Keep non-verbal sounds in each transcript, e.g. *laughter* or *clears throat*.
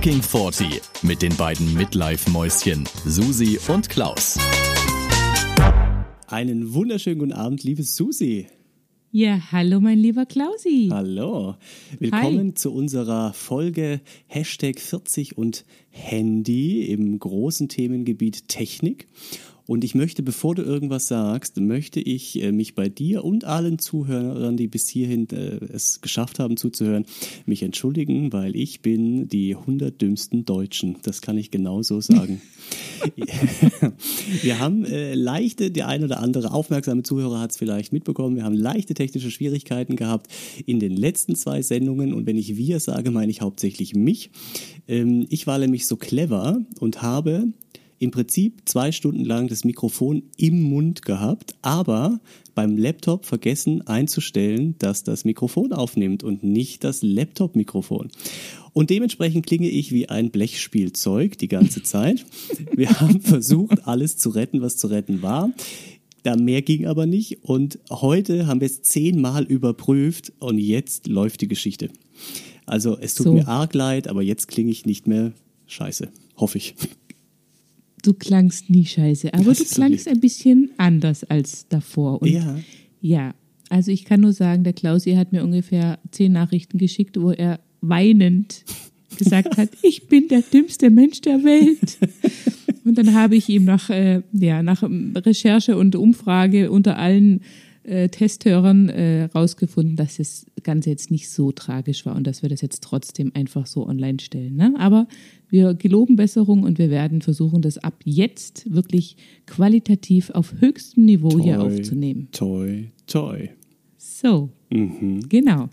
Fucking 40 mit den beiden Midlife-Mäuschen Susi und Klaus. Einen wunderschönen guten Abend, liebe Susi. Ja, hallo mein lieber Klausi. Hallo. Willkommen Hi. zu unserer Folge Hashtag 40 und Handy im großen Themengebiet Technik. Und ich möchte, bevor du irgendwas sagst, möchte ich äh, mich bei dir und allen Zuhörern, die bis hierhin äh, es geschafft haben zuzuhören, mich entschuldigen, weil ich bin die 100 dümmsten Deutschen. Das kann ich genau so sagen. *laughs* *laughs* wir haben äh, leichte, der ein oder andere aufmerksame Zuhörer hat es vielleicht mitbekommen, wir haben leichte technische Schwierigkeiten gehabt in den letzten zwei Sendungen. Und wenn ich wir sage, meine ich hauptsächlich mich. Ähm, ich war nämlich so clever und habe im Prinzip zwei Stunden lang das Mikrofon im Mund gehabt, aber beim Laptop vergessen einzustellen, dass das Mikrofon aufnimmt und nicht das Laptop-Mikrofon. Und dementsprechend klinge ich wie ein Blechspielzeug die ganze *laughs* Zeit. Wir haben versucht, alles zu retten, was zu retten war. Da mehr ging aber nicht. Und heute haben wir es zehnmal überprüft und jetzt läuft die Geschichte. Also es tut so. mir arg leid, aber jetzt klinge ich nicht mehr scheiße. Hoffe ich. Du klangst nie scheiße, aber du klangst ein bisschen anders als davor. Und ja. Ja, also ich kann nur sagen, der Klausi hat mir ungefähr zehn Nachrichten geschickt, wo er weinend *laughs* gesagt hat, ich bin der dümmste Mensch der Welt. *laughs* Und dann habe ich ihm nach, äh, ja, nach Recherche und Umfrage unter allen äh, Testhörern äh, rausgefunden, dass das Ganze jetzt nicht so tragisch war und dass wir das jetzt trotzdem einfach so online stellen. Ne? Aber wir geloben Besserung und wir werden versuchen, das ab jetzt wirklich qualitativ auf höchstem Niveau toi, hier aufzunehmen. Toi, toi. So, mhm. genau.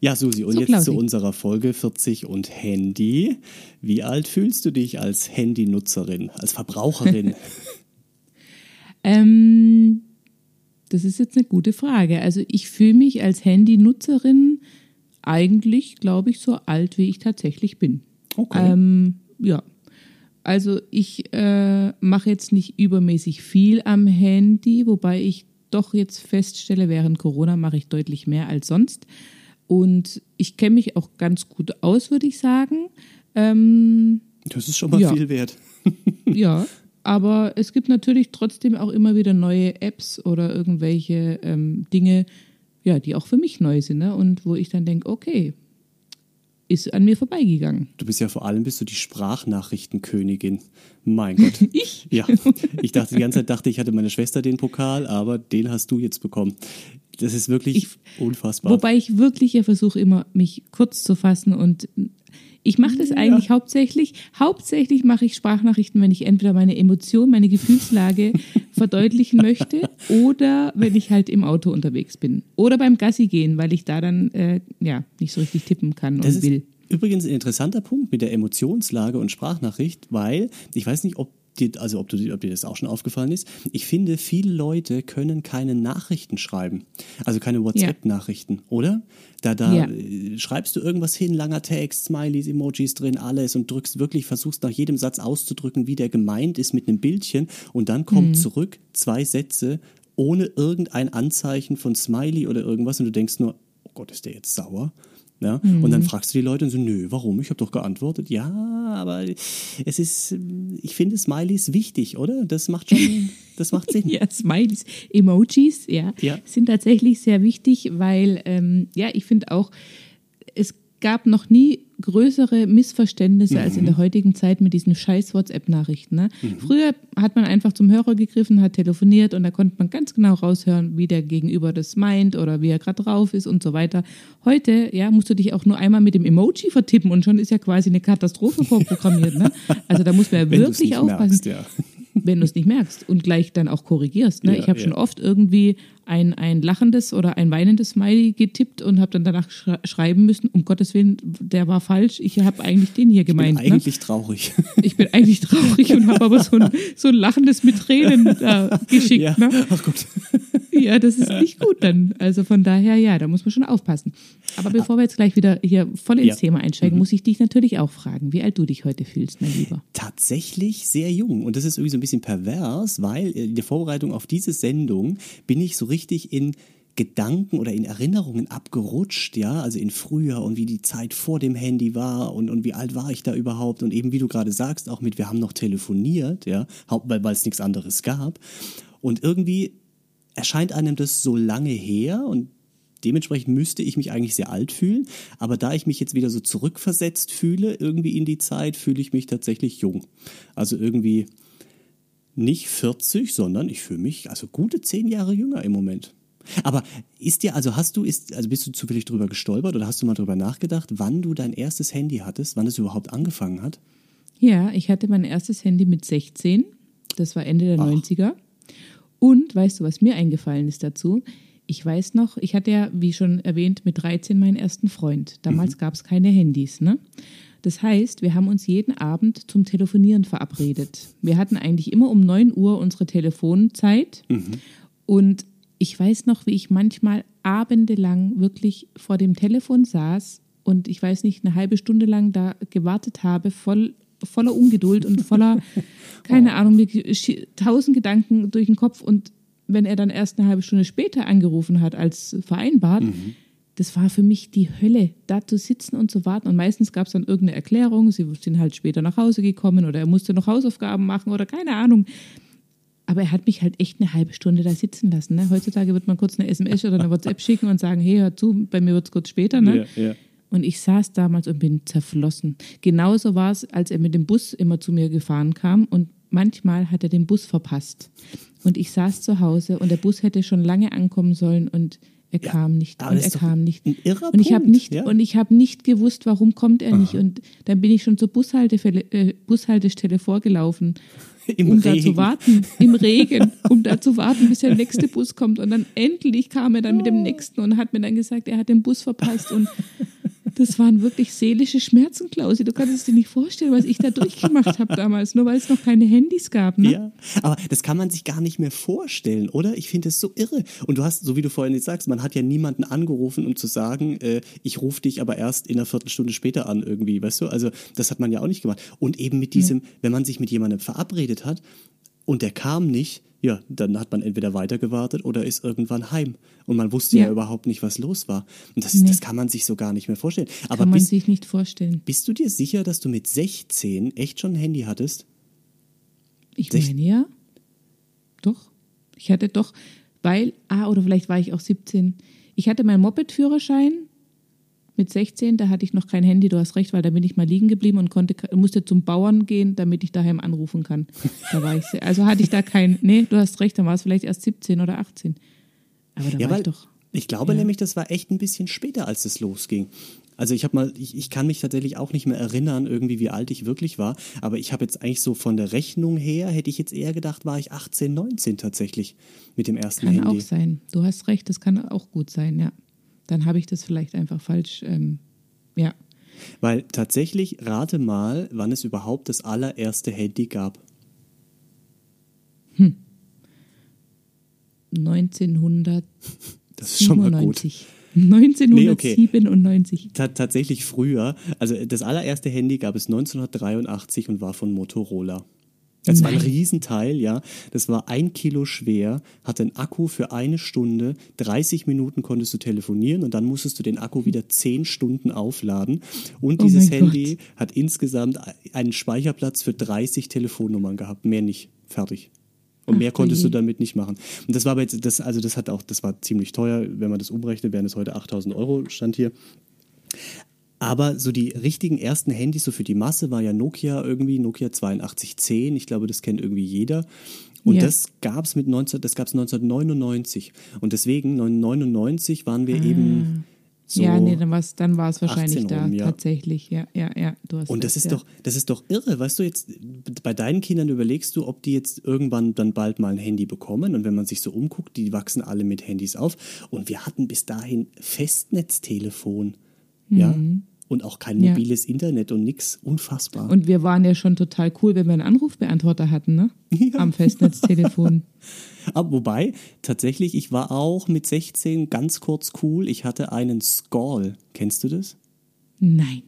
Ja, Susi, und so, jetzt zu unserer Folge 40 und Handy. Wie alt fühlst du dich als Handynutzerin, als Verbraucherin? *laughs* *laughs* ähm, das ist jetzt eine gute Frage. Also ich fühle mich als Handynutzerin eigentlich, glaube ich, so alt, wie ich tatsächlich bin. Okay. Ähm, ja. Also ich äh, mache jetzt nicht übermäßig viel am Handy, wobei ich doch jetzt feststelle, während Corona mache ich deutlich mehr als sonst. Und ich kenne mich auch ganz gut aus, würde ich sagen. Ähm, das ist schon mal ja. viel wert. ja, *laughs* aber es gibt natürlich trotzdem auch immer wieder neue Apps oder irgendwelche ähm, Dinge, ja, die auch für mich neu sind, ne? Und wo ich dann denke, okay, ist an mir vorbeigegangen. Du bist ja vor allem bist du die Sprachnachrichtenkönigin. Mein Gott. *laughs* ich? Ja. Ich dachte die ganze Zeit dachte, ich hatte meine Schwester den Pokal, aber den hast du jetzt bekommen. Das ist wirklich ich, unfassbar. Wobei ich wirklich ja versuche immer mich kurz zu fassen und ich mache das eigentlich ja. hauptsächlich. Hauptsächlich mache ich Sprachnachrichten, wenn ich entweder meine Emotion, meine Gefühlslage *laughs* verdeutlichen möchte oder wenn ich halt im Auto unterwegs bin. Oder beim Gassi gehen, weil ich da dann äh, ja nicht so richtig tippen kann das und will. Übrigens ein interessanter Punkt mit der Emotionslage und Sprachnachricht, weil ich weiß nicht, ob dir, also ob, du, ob dir das auch schon aufgefallen ist, ich finde, viele Leute können keine Nachrichten schreiben. Also keine WhatsApp-Nachrichten, ja. oder? Da, da ja. Äh, schreibst du irgendwas hin, langer Text, Smileys, Emojis drin, alles und drückst wirklich, versuchst nach jedem Satz auszudrücken, wie der gemeint ist mit einem Bildchen und dann kommt mhm. zurück zwei Sätze ohne irgendein Anzeichen von Smiley oder irgendwas und du denkst nur, oh Gott, ist der jetzt sauer? Ja? Mhm. Und dann mhm. fragst du die Leute und so, nö, warum? Ich habe doch geantwortet. Ja, aber es ist, ich finde Smileys wichtig, oder? Das macht schon, *laughs* das macht Sinn. ja, Smileys, Emojis, ja, ja, sind tatsächlich sehr wichtig, weil, ähm, ja, ich finde auch, gab noch nie größere Missverständnisse mhm. als in der mhm. heutigen Zeit mit diesen scheiß WhatsApp-Nachrichten. Ne? Mhm. Früher hat man einfach zum Hörer gegriffen, hat telefoniert und da konnte man ganz genau raushören, wie der Gegenüber das meint oder wie er gerade drauf ist und so weiter. Heute, ja, musst du dich auch nur einmal mit dem Emoji vertippen und schon ist ja quasi eine Katastrophe *laughs* vorprogrammiert. Ne? Also da muss man ja wirklich aufpassen. Merkst, ja wenn du es nicht merkst und gleich dann auch korrigierst. Ne? Ja, ich habe ja. schon oft irgendwie ein, ein lachendes oder ein weinendes Smiley getippt und habe dann danach schreiben müssen, um Gottes Willen, der war falsch, ich habe eigentlich den hier gemeint. Ich bin eigentlich ne? traurig. *laughs* Ich bin eigentlich traurig und habe aber so ein, so ein lachendes mit Tränen äh, geschickt. Ja. Ne? Ach Gott. *laughs* Ja, das ist nicht gut dann. Also von daher, ja, da muss man schon aufpassen. Aber bevor wir jetzt gleich wieder hier voll ins ja. Thema einsteigen, mhm. muss ich dich natürlich auch fragen, wie alt du dich heute fühlst, mein Lieber. Tatsächlich sehr jung. Und das ist irgendwie so ein bisschen pervers, weil in der Vorbereitung auf diese Sendung bin ich so richtig in Gedanken oder in Erinnerungen abgerutscht, ja, also in früher und wie die Zeit vor dem Handy war und, und wie alt war ich da überhaupt und eben wie du gerade sagst, auch mit, wir haben noch telefoniert, ja, weil, weil es nichts anderes gab. Und irgendwie erscheint einem das so lange her und dementsprechend müsste ich mich eigentlich sehr alt fühlen, aber da ich mich jetzt wieder so zurückversetzt fühle, irgendwie in die Zeit, fühle ich mich tatsächlich jung. Also irgendwie nicht 40, sondern ich fühle mich also gute zehn Jahre jünger im Moment. Aber ist dir, also hast du, ist, also bist du zufällig drüber gestolpert oder hast du mal drüber nachgedacht, wann du dein erstes Handy hattest, wann es überhaupt angefangen hat? Ja, ich hatte mein erstes Handy mit 16. Das war Ende der Ach. 90er. Und weißt du, was mir eingefallen ist dazu? Ich weiß noch, ich hatte ja, wie schon erwähnt, mit 13 meinen ersten Freund. Damals mhm. gab es keine Handys, ne? Das heißt, wir haben uns jeden Abend zum Telefonieren verabredet. Wir hatten eigentlich immer um 9 Uhr unsere Telefonzeit. Mhm. Und ich weiß noch, wie ich manchmal abendelang wirklich vor dem Telefon saß und ich weiß nicht, eine halbe Stunde lang da gewartet habe, voll, voller Ungeduld und voller, *laughs* keine oh. Ahnung, tausend Gedanken durch den Kopf. Und wenn er dann erst eine halbe Stunde später angerufen hat als vereinbart, mhm. Das war für mich die Hölle, da zu sitzen und zu warten. Und meistens gab es dann irgendeine Erklärung, sie sind halt später nach Hause gekommen oder er musste noch Hausaufgaben machen oder keine Ahnung. Aber er hat mich halt echt eine halbe Stunde da sitzen lassen. Ne? Heutzutage wird man kurz eine SMS oder eine WhatsApp schicken und sagen, hey, hör zu, bei mir wird es kurz später. Ne? Ja, ja. Und ich saß damals und bin zerflossen. Genauso war es, als er mit dem Bus immer zu mir gefahren kam und manchmal hat er den Bus verpasst. Und ich saß zu Hause und der Bus hätte schon lange ankommen sollen und er ja, kam nicht und er kam nicht. Ein irrer und ich habe nicht ja? und ich habe nicht gewusst, warum kommt er Aha. nicht und dann bin ich schon zur äh, Bushaltestelle vorgelaufen Im um Regen. da zu warten, im Regen, um da zu warten, bis der nächste Bus kommt. Und dann endlich kam er dann mit dem oh. nächsten und hat mir dann gesagt, er hat den Bus verpasst und das waren wirklich seelische Schmerzen, Klausi. Du kannst es dir nicht vorstellen, was ich da durchgemacht habe damals, nur weil es noch keine Handys gab. Ne? Ja, aber das kann man sich gar nicht mehr vorstellen, oder? Ich finde es so irre. Und du hast, so wie du vorhin jetzt sagst, man hat ja niemanden angerufen, um zu sagen, äh, ich rufe dich aber erst in einer Viertelstunde später an irgendwie, weißt du? Also das hat man ja auch nicht gemacht. Und eben mit diesem, ja. wenn man sich mit jemandem verabredet hat und der kam nicht, ja, dann hat man entweder weitergewartet oder ist irgendwann heim. Und man wusste ja, ja überhaupt nicht, was los war. Und das, nee. das kann man sich so gar nicht mehr vorstellen. Aber kann man bist, sich nicht vorstellen. Bist du dir sicher, dass du mit 16 echt schon ein Handy hattest? Ich Sech meine ja. Doch. Ich hatte doch, weil, ah, oder vielleicht war ich auch 17. Ich hatte meinen Moped-Führerschein mit 16, da hatte ich noch kein Handy, du hast recht, weil da bin ich mal liegen geblieben und konnte, musste zum Bauern gehen, damit ich daheim anrufen kann. Da war ich, also hatte ich da kein, nee, du hast recht, da war es vielleicht erst 17 oder 18. Aber da ja, war ich doch. Ich glaube ja. nämlich, das war echt ein bisschen später, als es losging. Also ich habe mal, ich, ich kann mich tatsächlich auch nicht mehr erinnern, irgendwie wie alt ich wirklich war, aber ich habe jetzt eigentlich so von der Rechnung her, hätte ich jetzt eher gedacht, war ich 18, 19 tatsächlich mit dem ersten kann Handy. Kann auch sein. Du hast recht, das kann auch gut sein, ja dann habe ich das vielleicht einfach falsch, ähm, ja. Weil tatsächlich, rate mal, wann es überhaupt das allererste Handy gab. Hm. 1900. Das ist schon mal gut. 1997. Nee, okay. tatsächlich früher. Also das allererste Handy gab es 1983 und war von Motorola. Das Nein. war ein Riesenteil, ja. Das war ein Kilo schwer, hatte einen Akku für eine Stunde, 30 Minuten konntest du telefonieren und dann musstest du den Akku wieder 10 Stunden aufladen. Und oh dieses Handy Gott. hat insgesamt einen Speicherplatz für 30 Telefonnummern gehabt, mehr nicht. Fertig. Und Ach, mehr konntest je. du damit nicht machen. Und das war aber jetzt, das, also das hat auch, das war ziemlich teuer. Wenn man das umrechnet, wären es heute 8000 Euro, stand hier. Aber so die richtigen ersten Handys, so für die Masse, war ja Nokia irgendwie, Nokia 8210. Ich glaube, das kennt irgendwie jeder. Und ja. das gab es mit 19, das gab's 1999. Und deswegen, 1999 waren wir ah. eben so ja, nee, dann war es dann wahrscheinlich da rum, ja. tatsächlich. Ja, ja, ja. Du hast und das recht, ist ja. doch, das ist doch irre, weißt du jetzt, bei deinen Kindern überlegst du, ob die jetzt irgendwann dann bald mal ein Handy bekommen. Und wenn man sich so umguckt, die wachsen alle mit Handys auf. Und wir hatten bis dahin Festnetztelefon. Mhm. Ja und auch kein mobiles ja. Internet und nichts. Unfassbar. Und wir waren ja schon total cool, wenn wir einen Anrufbeantworter hatten, ne? *laughs* Ja. Am Festnetztelefon. *laughs* Aber wobei, tatsächlich, ich war auch mit 16 ganz kurz cool. Ich hatte einen Scroll. Kennst du das? Nein.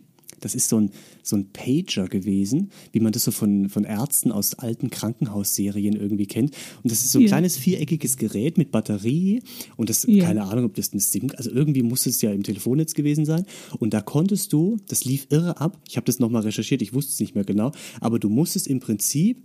Das ist so ein, so ein Pager gewesen, wie man das so von, von Ärzten aus alten Krankenhausserien irgendwie kennt. Und das ist so ein ja. kleines viereckiges Gerät mit Batterie und das, ja. keine Ahnung, ob das ein SIM, also irgendwie muss es ja im Telefonnetz gewesen sein. Und da konntest du, das lief irre ab, ich habe das nochmal recherchiert, ich wusste es nicht mehr genau, aber du musstest im Prinzip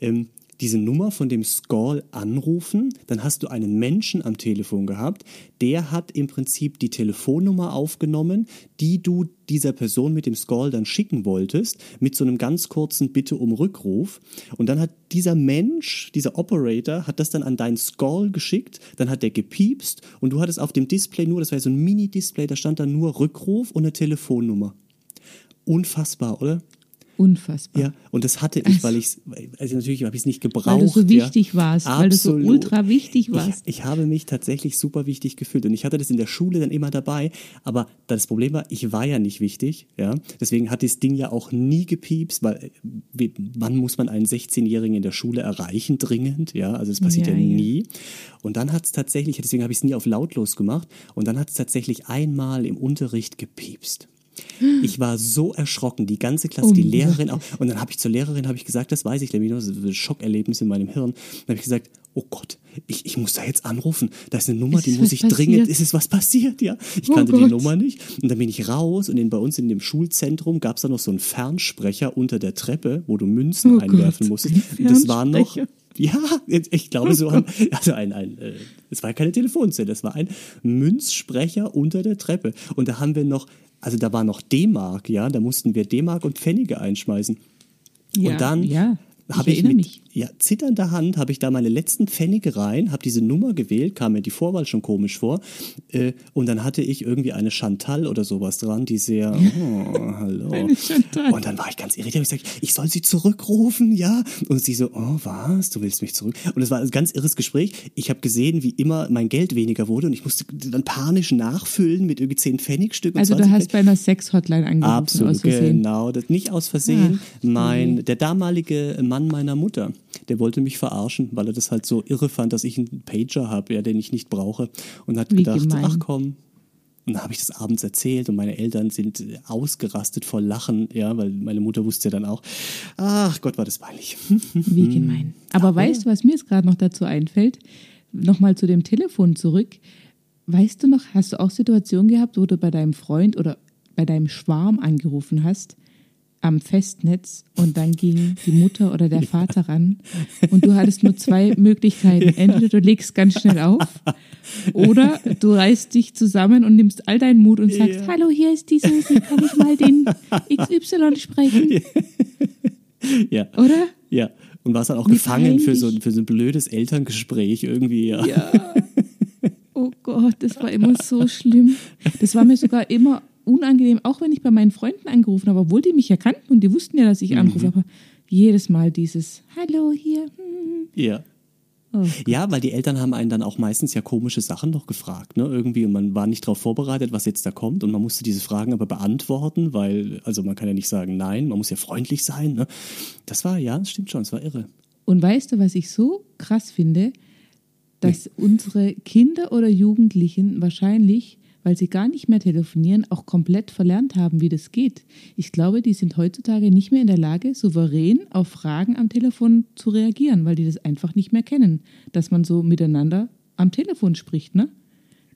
ähm, diese Nummer von dem Skull anrufen, dann hast du einen Menschen am Telefon gehabt, der hat im Prinzip die Telefonnummer aufgenommen, die du dieser Person mit dem Skull dann schicken wolltest, mit so einem ganz kurzen Bitte um Rückruf. Und dann hat dieser Mensch, dieser Operator, hat das dann an deinen Skull geschickt, dann hat der gepiepst und du hattest auf dem Display nur, das war so ein Mini-Display, da stand dann nur Rückruf und eine Telefonnummer. Unfassbar, oder? Unfassbar. Ja, und das hatte ich, weil ich also natürlich habe ich es nicht gebraucht. Weil du so wichtig ja. warst, Absolut. weil du so ultra wichtig warst. Ich, ich, habe mich tatsächlich super wichtig gefühlt und ich hatte das in der Schule dann immer dabei, aber das Problem war, ich war ja nicht wichtig, ja. Deswegen hat das Ding ja auch nie gepiepst, weil äh, wann muss man einen 16-Jährigen in der Schule erreichen dringend, ja? Also das passiert ja, ja nie. Und dann hat es tatsächlich, deswegen habe ich es nie auf lautlos gemacht und dann hat es tatsächlich einmal im Unterricht gepiepst. Ich war so erschrocken, die ganze Klasse, oh, die Lehrerin auch. Und dann habe ich zur Lehrerin habe ich gesagt, das weiß ich noch, das ist ein Schockerlebnis in meinem Hirn. Dann habe ich gesagt, oh Gott, ich, ich muss da jetzt anrufen. Da ist eine Nummer, ist die muss ich passiert? dringend. Ist es was passiert? Ja, ich oh kannte Gott. die Nummer nicht. Und dann bin ich raus und in, bei uns in dem Schulzentrum gab es da noch so einen Fernsprecher unter der Treppe, wo du Münzen oh einwerfen Gott. musstest. Und das war noch ja, ich glaube so. *laughs* Also ein, ein, äh, es war keine Telefonzelle, es war ein Münzsprecher unter der Treppe. Und da haben wir noch also da war noch D-Mark, ja, da mussten wir D-Mark und Pfennige einschmeißen. Ja, und dann ja habe ich, ich mit mich. Ja, zitternder Hand habe ich da meine letzten Pfennige rein, habe diese Nummer gewählt, kam mir die Vorwahl schon komisch vor. Äh, und dann hatte ich irgendwie eine Chantal oder sowas dran, die sehr, oh, *laughs* hallo. Und dann war ich ganz irritiert, ich gesagt, ich soll sie zurückrufen, ja. Und sie so, oh, was, du willst mich zurück? Und es war ein ganz irres Gespräch. Ich habe gesehen, wie immer mein Geld weniger wurde und ich musste dann panisch nachfüllen mit irgendwie zehn Pfennigstücken. Also du hast bei einer Sex-Hotline angerufen, Absolut, genau. Das, nicht aus Versehen. Ach, mein, der damalige Mann meiner Mutter. Der wollte mich verarschen, weil er das halt so irre fand, dass ich einen Pager habe, ja, den ich nicht brauche. Und hat Wie gedacht, gemein. ach komm. Und dann habe ich das abends erzählt und meine Eltern sind ausgerastet vor Lachen, ja, weil meine Mutter wusste ja dann auch, ach Gott, war das peinlich. *laughs* Wie gemein. Aber Ach, weißt du, was mir jetzt gerade noch dazu einfällt? Nochmal zu dem Telefon zurück. Weißt du noch, hast du auch Situationen gehabt, wo du bei deinem Freund oder bei deinem Schwarm angerufen hast am Festnetz und dann ging die Mutter oder der Vater ran und du hattest nur zwei *laughs* Möglichkeiten. Entweder du legst ganz schnell auf oder du reißt dich zusammen und nimmst all deinen Mut und sagst, ja. hallo, hier ist die Susi, kann ich mal den XY sprechen? Ja. Oder? Ja. Und warst dann auch Wie gefangen für so, für so ein blödes Elterngespräch irgendwie. Ja. ja. Oh Gott, das war immer so schlimm. Das war mir sogar immer unangenehm, auch wenn ich bei meinen Freunden angerufen habe, obwohl die mich ja kannten und die wussten ja, dass ich anrufe, mhm. aber jedes Mal dieses Hallo hier. Hm. Ja. Oh ja, weil die Eltern haben einen dann auch meistens ja komische Sachen noch gefragt, ne? Irgendwie und man war nicht darauf vorbereitet, was jetzt da kommt und man musste diese Fragen aber beantworten, weil also man kann ja nicht sagen nein, man muss ja freundlich sein, ne? Das war ja, das stimmt schon, das war irre. Und weißt du, was ich so krass finde, dass nee. unsere Kinder oder Jugendlichen wahrscheinlich weil sie gar nicht mehr telefonieren, auch komplett verlernt haben, wie das geht. Ich glaube, die sind heutzutage nicht mehr in der Lage, souverän auf Fragen am Telefon zu reagieren, weil die das einfach nicht mehr kennen, dass man so miteinander am Telefon spricht, ne?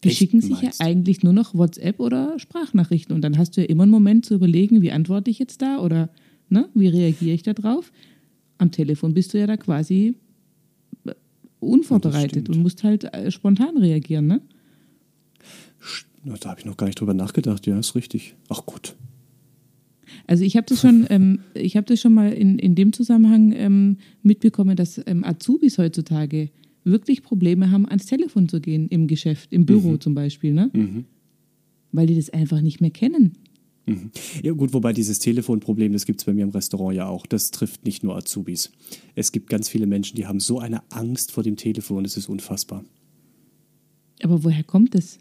Die Echt, schicken sich ja eigentlich nur noch WhatsApp oder Sprachnachrichten und dann hast du ja immer einen Moment zu überlegen, wie antworte ich jetzt da oder ne, wie reagiere ich da drauf. Am Telefon bist du ja da quasi äh, unvorbereitet und musst halt äh, spontan reagieren, ne? Da habe ich noch gar nicht drüber nachgedacht. Ja, ist richtig. Ach gut. Also ich habe das schon, ähm, ich habe das schon mal in, in dem Zusammenhang ähm, mitbekommen, dass ähm, Azubis heutzutage wirklich Probleme haben, ans Telefon zu gehen im Geschäft, im Büro mhm. zum Beispiel, ne? Mhm. Weil die das einfach nicht mehr kennen. Mhm. Ja gut, wobei dieses Telefonproblem, das gibt es bei mir im Restaurant ja auch. Das trifft nicht nur Azubis. Es gibt ganz viele Menschen, die haben so eine Angst vor dem Telefon, das ist unfassbar. Aber woher kommt das?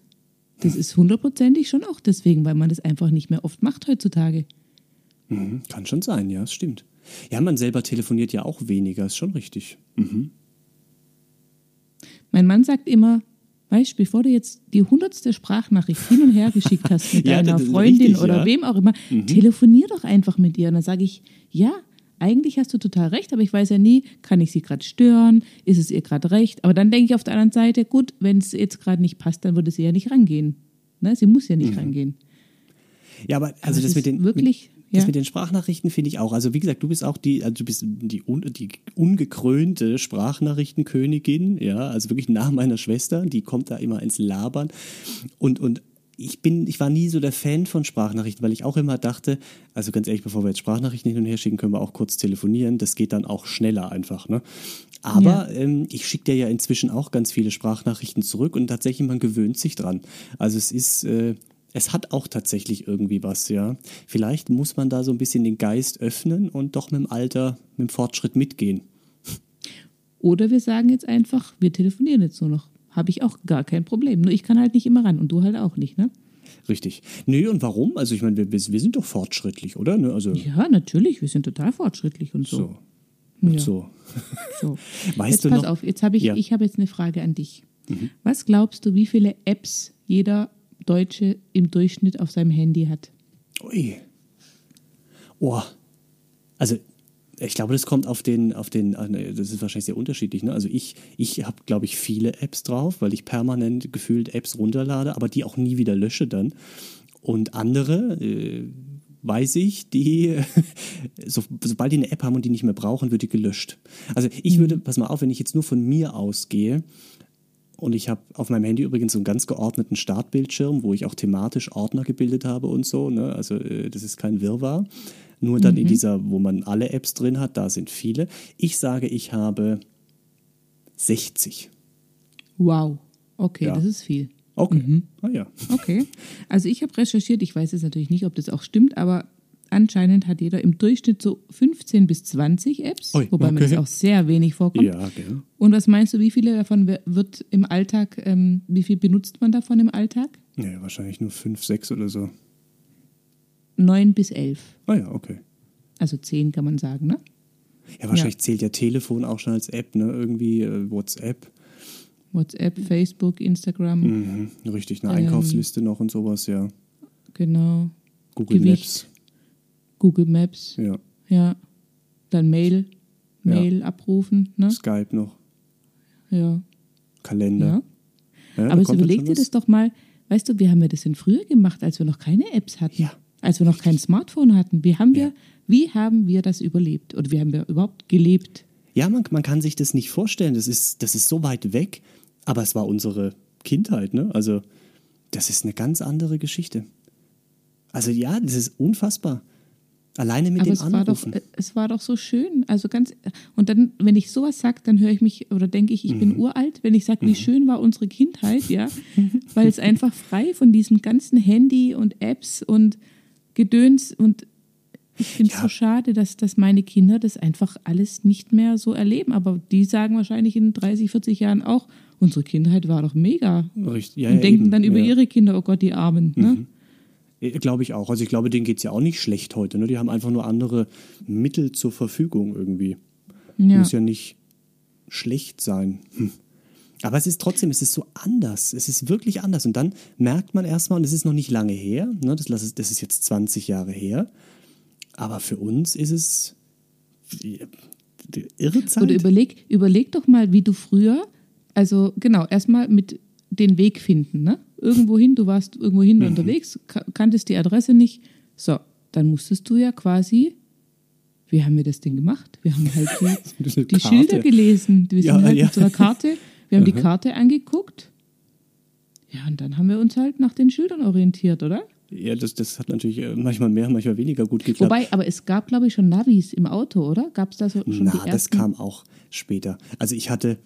Das ist hundertprozentig schon auch deswegen, weil man das einfach nicht mehr oft macht heutzutage. Mhm, kann schon sein, ja, es stimmt. Ja, man selber telefoniert ja auch weniger, ist schon richtig. Mhm. Mein Mann sagt immer, weißt bevor du jetzt die hundertste Sprachnachricht hin und her geschickt hast mit *laughs* ja, deiner Freundin richtig, oder ja. wem auch immer, mhm. telefonier doch einfach mit ihr. Und dann sage ich, ja, eigentlich hast du total recht, aber ich weiß ja nie, kann ich sie gerade stören, ist es ihr gerade recht? Aber dann denke ich auf der anderen Seite, gut, wenn es jetzt gerade nicht passt, dann würde sie ja nicht rangehen. Ne? Sie muss ja nicht mhm. rangehen. Ja, aber also aber das mit den wirklich das mit den Sprachnachrichten finde ich auch. Also wie gesagt, du bist auch die, also du bist die, die ungekrönte Sprachnachrichtenkönigin, ja, also wirklich nach meiner Schwester, die kommt da immer ins Labern und und ich bin, ich war nie so der Fan von Sprachnachrichten, weil ich auch immer dachte, also ganz ehrlich, bevor wir jetzt Sprachnachrichten hin und her schicken, können wir auch kurz telefonieren. Das geht dann auch schneller einfach, ne? Aber ja. ähm, ich schicke dir ja inzwischen auch ganz viele Sprachnachrichten zurück und tatsächlich man gewöhnt sich dran. Also es ist, äh, es hat auch tatsächlich irgendwie was, ja. Vielleicht muss man da so ein bisschen den Geist öffnen und doch mit dem Alter, mit dem Fortschritt mitgehen. Oder wir sagen jetzt einfach, wir telefonieren jetzt nur noch habe ich auch gar kein Problem. Nur ich kann halt nicht immer ran und du halt auch nicht, ne? Richtig. Nee, und warum? Also ich meine, wir, wir sind doch fortschrittlich, oder? Ne? Also ja, natürlich, wir sind total fortschrittlich und so. So. Und ja. so. so. *laughs* Weißt jetzt du pass noch? auf, jetzt habe ich, ja. ich habe jetzt eine Frage an dich. Mhm. Was glaubst du, wie viele Apps jeder Deutsche im Durchschnitt auf seinem Handy hat? Ui. Oh. Also ich glaube, das kommt auf den, auf den, das ist wahrscheinlich sehr unterschiedlich. Ne? Also ich, ich habe, glaube ich, viele Apps drauf, weil ich permanent gefühlt Apps runterlade, aber die auch nie wieder lösche dann. Und andere, äh, weiß ich, die, *laughs* so, sobald die eine App haben und die nicht mehr brauchen, wird die gelöscht. Also ich mhm. würde, pass mal auf, wenn ich jetzt nur von mir ausgehe, und ich habe auf meinem Handy übrigens so einen ganz geordneten Startbildschirm, wo ich auch thematisch Ordner gebildet habe und so. Ne? Also äh, das ist kein Wirrwarr. Nur dann mhm. in dieser, wo man alle Apps drin hat, da sind viele. Ich sage, ich habe 60. Wow. Okay, ja. das ist viel. Okay. Mhm. Ah ja. Okay. Also ich habe recherchiert, ich weiß jetzt natürlich nicht, ob das auch stimmt, aber anscheinend hat jeder im Durchschnitt so 15 bis 20 Apps, Oi, wobei okay. mir das auch sehr wenig vorkommt. Ja, okay. Und was meinst du, wie viele davon wird im Alltag, ähm, wie viel benutzt man davon im Alltag? Ja, wahrscheinlich nur 5, 6 oder so. 9 bis 11. Ah ja, okay. Also 10 kann man sagen, ne? Ja, wahrscheinlich ja. zählt ja Telefon auch schon als App, ne? Irgendwie äh, WhatsApp. WhatsApp, Facebook, Instagram. Mhm, richtig, eine ähm, Einkaufsliste noch und sowas, ja. Genau. Google Gewicht. Maps. Google Maps. Ja. Ja. Dann Mail. Mail ja. abrufen, ne? Skype noch. Ja. Kalender. Ja. ja Aber jetzt überleg dir das doch mal, weißt du, wie haben wir das denn früher gemacht, als wir noch keine Apps hatten? Ja als wir noch kein Smartphone hatten. Wie haben wir, ja. wie haben wir das überlebt? Oder wie haben wir überhaupt gelebt? Ja, man, man kann sich das nicht vorstellen. Das ist, das ist so weit weg, aber es war unsere Kindheit, ne? Also, das ist eine ganz andere Geschichte. Also ja, das ist unfassbar. Alleine mit Aber dem es Anrufen. War doch, es war doch so schön. Also ganz und dann, wenn ich sowas sage, dann höre ich mich oder denke ich, ich mhm. bin uralt, wenn ich sage, wie mhm. schön war unsere Kindheit, ja, *laughs* weil es einfach frei von diesem ganzen Handy und Apps und Gedöns und ich finde es ja. so schade, dass, dass meine Kinder das einfach alles nicht mehr so erleben. Aber die sagen wahrscheinlich in 30, 40 Jahren auch, unsere Kindheit war doch mega. Richtig. Ja, und ja, denken eben. dann über ihre Kinder, oh Gott, die Armen. Ne? Mhm. Glaube ich auch. Also ich glaube, denen geht es ja auch nicht schlecht heute. Ne? Die haben einfach nur andere Mittel zur Verfügung irgendwie. Muss ja nicht schlecht sein. Hm. Aber es ist trotzdem, es ist so anders. Es ist wirklich anders. Und dann merkt man erstmal, und es ist noch nicht lange her, ne, das, das ist jetzt 20 Jahre her, aber für uns ist es irre Zeit. Oder überleg, überleg doch mal, wie du früher, also genau, erstmal mit den Weg finden, ne? Irgendwo hin, du warst irgendwo hin mhm. unterwegs, kanntest die Adresse nicht. So, dann musstest du ja quasi wie haben wir das denn gemacht? Wir haben halt *laughs* die, die Schilder gelesen. Wir sind ja, halt ja. mit so einer Karte wir haben Aha. die Karte angeguckt. Ja, und dann haben wir uns halt nach den Schildern orientiert, oder? Ja, das, das hat natürlich äh, manchmal mehr, manchmal weniger gut geklappt. Wobei, aber es gab, glaube ich, schon Navis im Auto, oder? Gab es da so, schon Na, die ersten? das kam auch später. Also ich hatte,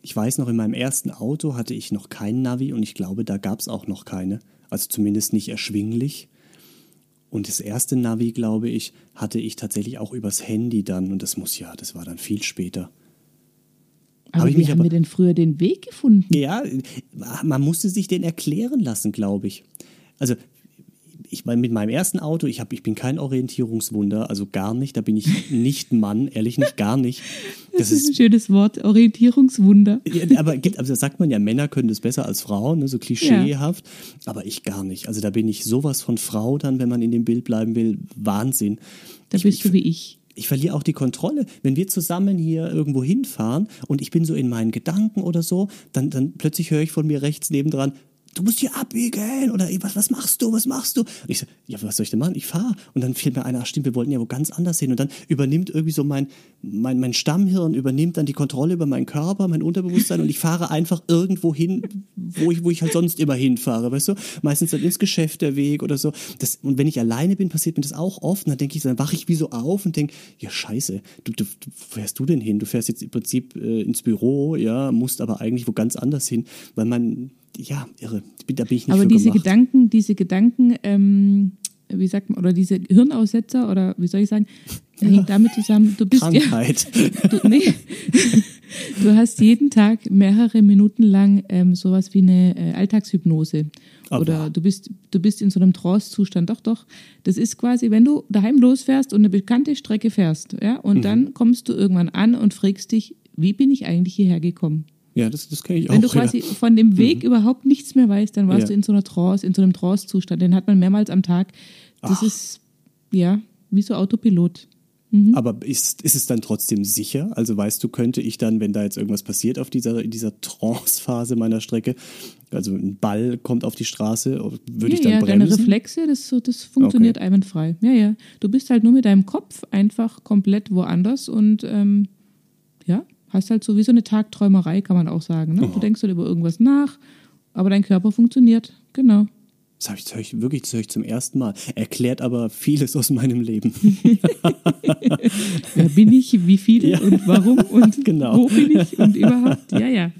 ich weiß noch, in meinem ersten Auto hatte ich noch kein Navi und ich glaube, da gab es auch noch keine. Also zumindest nicht erschwinglich. Und das erste Navi, glaube ich, hatte ich tatsächlich auch übers Handy dann. Und das muss ja, das war dann viel später. Aber wie haben aber, wir denn früher den Weg gefunden? Ja, man musste sich den erklären lassen, glaube ich. Also ich meine, mit meinem ersten Auto, ich, hab, ich bin kein Orientierungswunder, also gar nicht, da bin ich *laughs* nicht Mann, ehrlich nicht, gar nicht. Das, das ist ein schönes Wort, Orientierungswunder. Ja, aber gibt, also sagt man ja, Männer können das besser als Frauen, ne, so klischeehaft, ja. aber ich gar nicht. Also da bin ich sowas von Frau dann, wenn man in dem Bild bleiben will, Wahnsinn. Da bist ich, du wie ich ich verliere auch die Kontrolle. Wenn wir zusammen hier irgendwo hinfahren und ich bin so in meinen Gedanken oder so, dann, dann plötzlich höre ich von mir rechts nebendran, du musst hier abbiegen oder was, was machst du, was machst du? Und ich so, ja, was soll ich denn machen? Ich fahre. Und dann fällt mir einer, ach stimmt, wir wollten ja wo ganz anders hin. Und dann übernimmt irgendwie so mein, mein, mein Stammhirn, übernimmt dann die Kontrolle über meinen Körper, mein Unterbewusstsein und ich fahre einfach irgendwo hin, wo ich, wo ich halt sonst immer hinfahre, weißt du? Meistens dann ins Geschäft der Weg oder so. Das, und wenn ich alleine bin, passiert mir das auch oft. Und dann denke ich, dann wache ich wie so auf und denke, ja scheiße, du, du, wo fährst du denn hin? Du fährst jetzt im Prinzip äh, ins Büro, ja, musst aber eigentlich wo ganz anders hin, weil man ja, irre. Da bin ich nicht Aber diese gemacht. Gedanken, diese Gedanken, ähm, wie sagt man, oder diese Hirnaussetzer, oder wie soll ich sagen, hängt damit zusammen, du bist Krankheit. ja. *laughs* Du, nee, *laughs* du hast jeden Tag mehrere Minuten lang ähm, sowas wie eine äh, Alltagshypnose. Aber. Oder du bist, du bist in so einem Trance-Zustand. Doch, doch. Das ist quasi, wenn du daheim losfährst und eine bekannte Strecke fährst, ja, und mhm. dann kommst du irgendwann an und fragst dich, wie bin ich eigentlich hierher gekommen? Ja, das, das kenne ich auch. Wenn du quasi ja. von dem Weg mhm. überhaupt nichts mehr weißt, dann warst ja. du in so einer Trance, in so einem Trance-Zustand. Den hat man mehrmals am Tag. Das Ach. ist, ja, wie so Autopilot. Mhm. Aber ist, ist es dann trotzdem sicher? Also weißt du, könnte ich dann, wenn da jetzt irgendwas passiert auf dieser, in dieser Trance-Phase meiner Strecke, also ein Ball kommt auf die Straße, würde ja, ich dann ja, bremsen? deine Reflexe, das, das funktioniert okay. einwandfrei. Ja, ja. Du bist halt nur mit deinem Kopf einfach komplett woanders und ähm, ja, Hast halt so wie so eine Tagträumerei, kann man auch sagen. Ne? Oh. Du denkst halt über irgendwas nach, aber dein Körper funktioniert. Genau. Das habe ich, ich wirklich das ich zum ersten Mal. Erklärt aber vieles aus meinem Leben. *laughs* Wer bin ich, wie viele ja. und warum und *laughs* genau. wo bin ich und überhaupt. Ja, ja.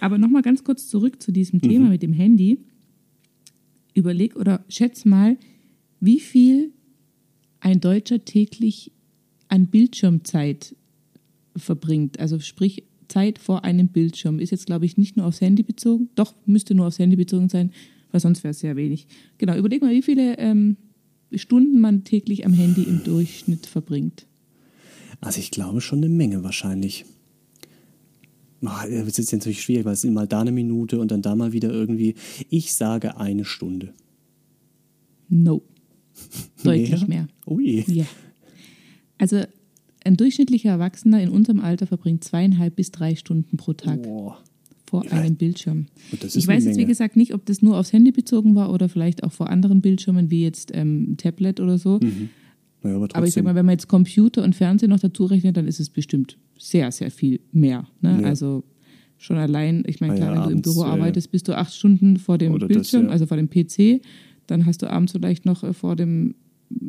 Aber nochmal ganz kurz zurück zu diesem Thema mhm. mit dem Handy. Überleg oder schätz mal, wie viel ein Deutscher täglich an Bildschirmzeit verbringt. Also sprich Zeit vor einem Bildschirm. Ist jetzt, glaube ich, nicht nur aufs Handy bezogen. Doch, müsste nur aufs Handy bezogen sein, weil sonst wäre es sehr wenig. Genau, überleg mal, wie viele ähm, Stunden man täglich am Handy im Durchschnitt verbringt. Also ich glaube schon eine Menge wahrscheinlich. Das ist natürlich schwierig, weil es ist mal da eine Minute und dann da mal wieder irgendwie. Ich sage eine Stunde. No. *laughs* Deutlich mehr. mehr. Ui. Ja. Also ein durchschnittlicher Erwachsener in unserem Alter verbringt zweieinhalb bis drei Stunden pro Tag oh. vor ja. einem Bildschirm. ich weiß jetzt, wie gesagt, nicht, ob das nur aufs Handy bezogen war oder vielleicht auch vor anderen Bildschirmen, wie jetzt ähm, Tablet oder so. Mhm. Ja, aber, aber, ich sag mal, wenn man jetzt Computer und Fernsehen noch dazu rechnet, dann ist es bestimmt sehr, sehr viel mehr. Ne? Ja. Also schon allein, ich meine, klar, ja, wenn abends, du im Büro arbeitest, bist du acht Stunden vor dem Bildschirm, das, also vor dem PC. Dann hast du abends vielleicht noch äh, vor dem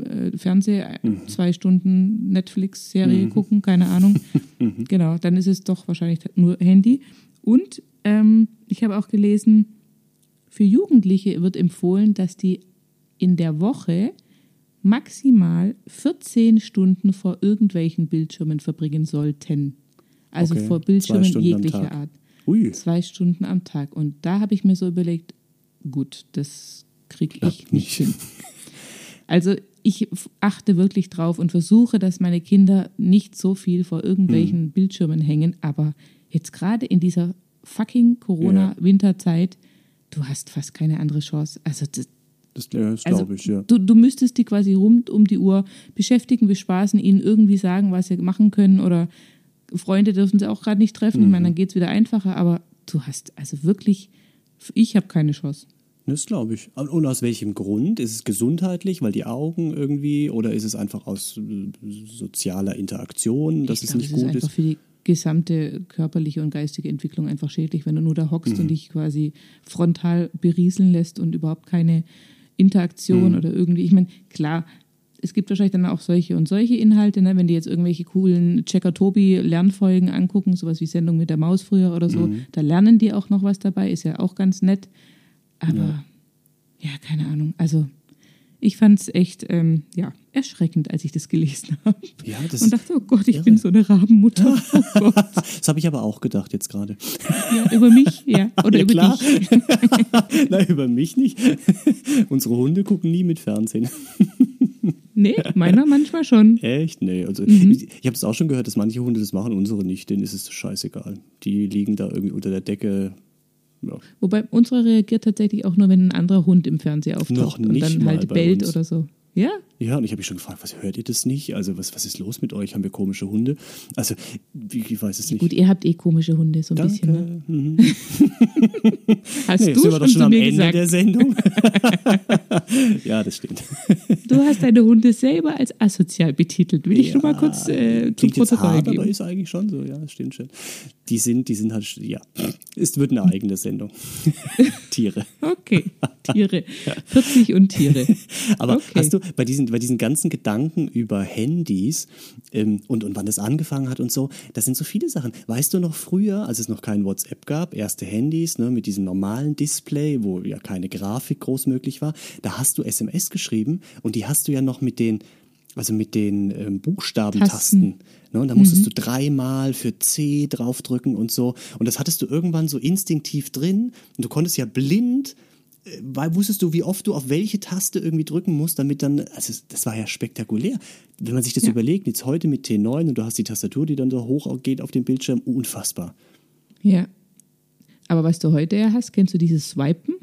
äh, Fernseh, mhm. zwei Stunden Netflix-Serie mhm. gucken, keine Ahnung. *laughs* Mhm. Genau, dann ist es doch wahrscheinlich nur Handy. Und ähm, ich habe auch gelesen, für Jugendliche wird empfohlen, dass die in der Woche maximal 14 Stunden vor irgendwelchen Bildschirmen verbringen sollten. Also okay. vor Bildschirmen jeglicher Art. Ui. Zwei Stunden am Tag. Und da habe ich mir so überlegt, gut, das kriege ich nicht hin. Also ich achte wirklich drauf und versuche, dass meine Kinder nicht so viel vor irgendwelchen mhm. Bildschirmen hängen. Aber jetzt gerade in dieser fucking Corona-Winterzeit, du hast fast keine andere Chance. Also das, das, das also, glaube ich, ja. Du, du müsstest die quasi rund um die Uhr beschäftigen, bespaßen, ihnen irgendwie sagen, was sie machen können oder Freunde dürfen sie auch gerade nicht treffen. Mhm. Ich meine, dann geht es wieder einfacher, aber du hast also wirklich, ich habe keine Chance. Das glaube ich. Und aus welchem Grund? Ist es gesundheitlich, weil die Augen irgendwie, oder ist es einfach aus äh, sozialer Interaktion, dass ich es glaub, nicht es gut ist? Einfach ist? für die gesamte körperliche und geistige Entwicklung einfach schädlich, wenn du nur da hockst mhm. und dich quasi frontal berieseln lässt und überhaupt keine Interaktion mhm. oder irgendwie. Ich meine, klar, es gibt wahrscheinlich dann auch solche und solche Inhalte, ne? wenn die jetzt irgendwelche coolen Checker-Tobi-Lernfolgen angucken, sowas wie Sendung mit der Maus früher oder so, mhm. da lernen die auch noch was dabei, ist ja auch ganz nett. Aber ja, ja keine Ahnung. Also ich fand es echt, ähm, ja, erschreckend, als ich das gelesen *laughs* habe. Ja, das und dachte, oh Gott, ich irre. bin so eine Rabenmutter. *laughs* Oh das habe ich aber auch gedacht jetzt gerade. Ja, über mich, ja. *laughs* Oder ja, über klar. dich. Nein, über mich nicht. Unsere Hunde gucken nie mit Fernsehen. Nee, meiner manchmal schon. Echt? Nee. Also mhm. ich, ich habe es auch schon gehört, dass manche Hunde das machen, unsere nicht. Denen ist es scheißegal. Die liegen da irgendwie unter der Decke. Ja. Wobei unsere reagiert tatsächlich auch nur, wenn ein anderer Hund im Fernseher auftaucht und dann halt bellt oder so. Ja? Ja, und ich habe mich schon gefragt, was hört ihr das nicht? Also, was, was ist los mit euch? Haben wir komische Hunde? Also, ich, weiß es nicht. Gut, ihr habt eh komische Hunde, so ein Danke. bisschen. Ne? Mhm. *laughs* hast nee, du sind wir doch schon am Ende gesagt. der Sendung. *laughs* ja, das stimmt. *laughs* du hast deine Hunde selber als asozial betitelt. Will ja, ich schon mal kurz äh, zum Protokoll hart, geben. aber ist eigentlich schon so, ja, das stimmt schon. Die sind, die sind halt, ja, es wird eine eigene Sendung. Tiere. Okay, Tiere. 40 und Tiere. Aber okay. hast du bei diesen, bei diesen ganzen Gedanken über Handys ähm, und, und wann das angefangen hat und so, das sind so viele Sachen. Weißt du noch früher, als es noch kein WhatsApp gab, erste Handys ne, mit diesem normalen Display, wo ja keine Grafik groß möglich war, da hast du SMS geschrieben und die hast du ja noch mit den also mit den ähm, Buchstabentasten. Ne? Und da musstest mhm. du dreimal für C draufdrücken und so. Und das hattest du irgendwann so instinktiv drin. Und du konntest ja blind weil wusstest du, wie oft du auf welche Taste irgendwie drücken musst, damit dann, also das war ja spektakulär. Wenn man sich das ja. überlegt, jetzt heute mit T9 und du hast die Tastatur, die dann so hoch geht auf dem Bildschirm, unfassbar. Ja. Aber was du heute ja hast, kennst du dieses Swipen?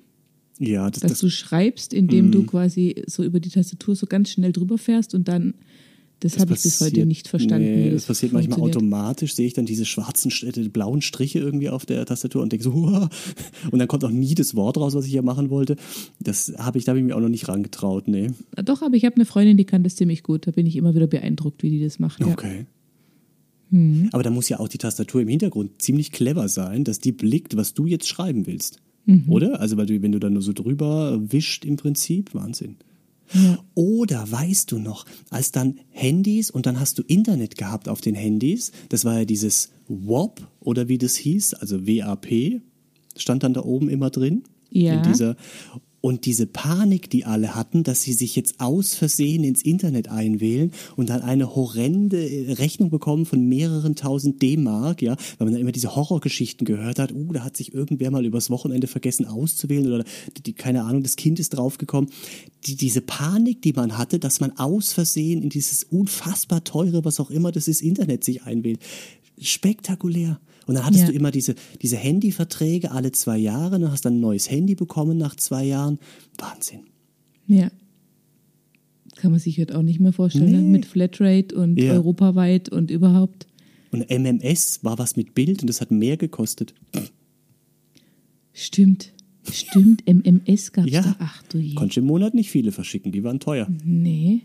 Ja, das, dass das, du schreibst, indem mm. du quasi so über die Tastatur so ganz schnell drüber fährst und dann das, das habe ich bis heute nicht verstanden. Nee, das, das passiert manchmal automatisch, sehe ich dann diese schwarzen, äh, blauen Striche irgendwie auf der Tastatur und denke so, *laughs* Huah! und dann kommt auch nie das Wort raus, was ich ja machen wollte. Das habe ich, da habe ich mir auch noch nicht rangetraut, nee. Doch, aber ich habe eine Freundin, die kann das ziemlich gut. Da bin ich immer wieder beeindruckt, wie die das macht. Okay. Ja. Hm. Aber da muss ja auch die Tastatur im Hintergrund ziemlich clever sein, dass die blickt, was du jetzt schreiben willst. Mhm. Oder? Also, weil du, wenn du dann nur so drüber wischt im Prinzip, Wahnsinn. Oder weißt du noch, als dann Handys und dann hast du Internet gehabt auf den Handys, das war ja dieses WAP oder wie das hieß, also WAP, stand dann da oben immer drin. Ja. In dieser, und diese Panik, die alle hatten, dass sie sich jetzt aus Versehen ins Internet einwählen und dann eine horrende äh, Rechnung bekommen von mehreren tausend D-Mark, ja, weil man dann immer diese Horrorgeschichten gehört hat, uh, da hat sich irgendwer mal übers Wochenende vergessen auszuwählen oder die, keine Ahnung, das Kind ist draufgekommen. Die, diese Panik, die man hatte, dass man aus Versehen in dieses unfassbar teure, was auch immer das ist, Internet sich einwählt. Spektakulär. Und dann hattest ja. du immer diese, diese Handyverträge alle zwei Jahre, dann hast dann ein neues Handy bekommen nach zwei Jahren. Wahnsinn. Ja. Kann man sich heute auch nicht mehr vorstellen, ne? nee. mit Flatrate und ja. europaweit und überhaupt. Und MMS war was mit Bild und das hat mehr gekostet. Stimmt. Stimmt, MMS gab es ja. da. Ach du je. Konntest im Monat nicht viele verschicken, die waren teuer. Nee.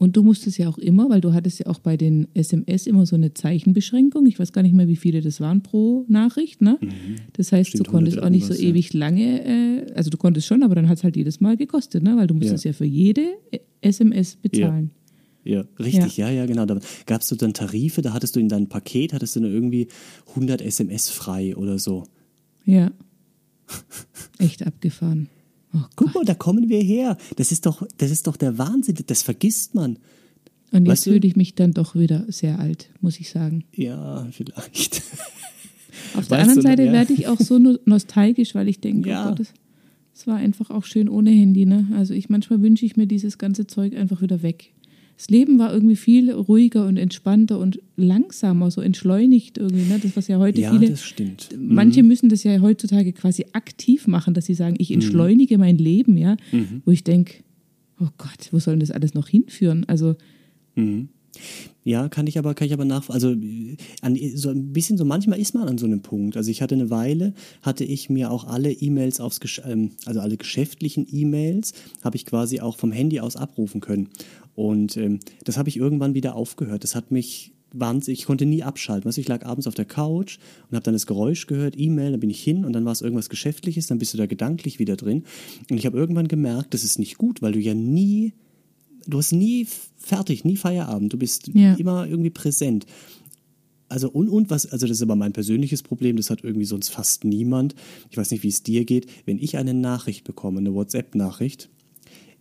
Und du musstest ja auch immer, weil du hattest ja auch bei den SMS immer so eine Zeichenbeschränkung. Ich weiß gar nicht mehr, wie viele das waren pro Nachricht. Ne? Mhm. Das heißt, Stimmt, du konntest auch nicht so ja. ewig lange, äh, also du konntest schon, aber dann hat es halt jedes Mal gekostet, ne? weil du musstest ja, ja für jede SMS bezahlen. Ja. ja richtig, ja. ja, genau. Da gab es so dann Tarife, da hattest du in deinem Paket, hattest du nur irgendwie 100 SMS frei oder so. Ja. *laughs* Echt abgefahren. Oh Guck mal, da kommen wir her. Das ist doch, das ist doch der Wahnsinn. Das vergisst man. Und jetzt fühle ich mich dann doch wieder sehr alt, muss ich sagen. Ja, vielleicht. *laughs* Auf der weißt anderen Seite ja. werde ich auch so nostalgisch, weil ich denke, ja. oh Gott, es war einfach auch schön ohne Handy. Ne? Also ich manchmal wünsche ich mir dieses ganze Zeug einfach wieder weg das Leben war irgendwie viel ruhiger und entspannter und langsamer, so entschleunigt irgendwie. Ne? Das, was ja heute ja, viele. Das stimmt. Manche mhm. müssen das ja heutzutage quasi aktiv machen, dass sie sagen, ich mhm. entschleunige mhm. mein Leben, ja. Mhm. Wo ich denke, oh Gott, wo soll denn das alles noch hinführen? Also. Ja, kann ich aber, kann ich aber nach, also an, so ein bisschen so manchmal ist man an so einem Punkt. Also ich hatte eine Weile, hatte ich mir auch alle E-Mails aufs, ähm, also alle geschäftlichen E-Mails, habe ich quasi auch vom Handy aus abrufen können. Und ähm, das habe ich irgendwann wieder aufgehört. Das hat mich wahnsinnig, ich konnte nie abschalten. Weißt, ich lag abends auf der Couch und habe dann das Geräusch gehört, E-Mail, dann bin ich hin und dann war es irgendwas Geschäftliches, dann bist du da gedanklich wieder drin. Und ich habe irgendwann gemerkt, das ist nicht gut, weil du ja nie, du hast nie fertig, nie Feierabend, du bist ja. immer irgendwie präsent. Also und, und was, also das ist aber mein persönliches Problem, das hat irgendwie sonst fast niemand. Ich weiß nicht, wie es dir geht. Wenn ich eine Nachricht bekomme, eine WhatsApp-Nachricht,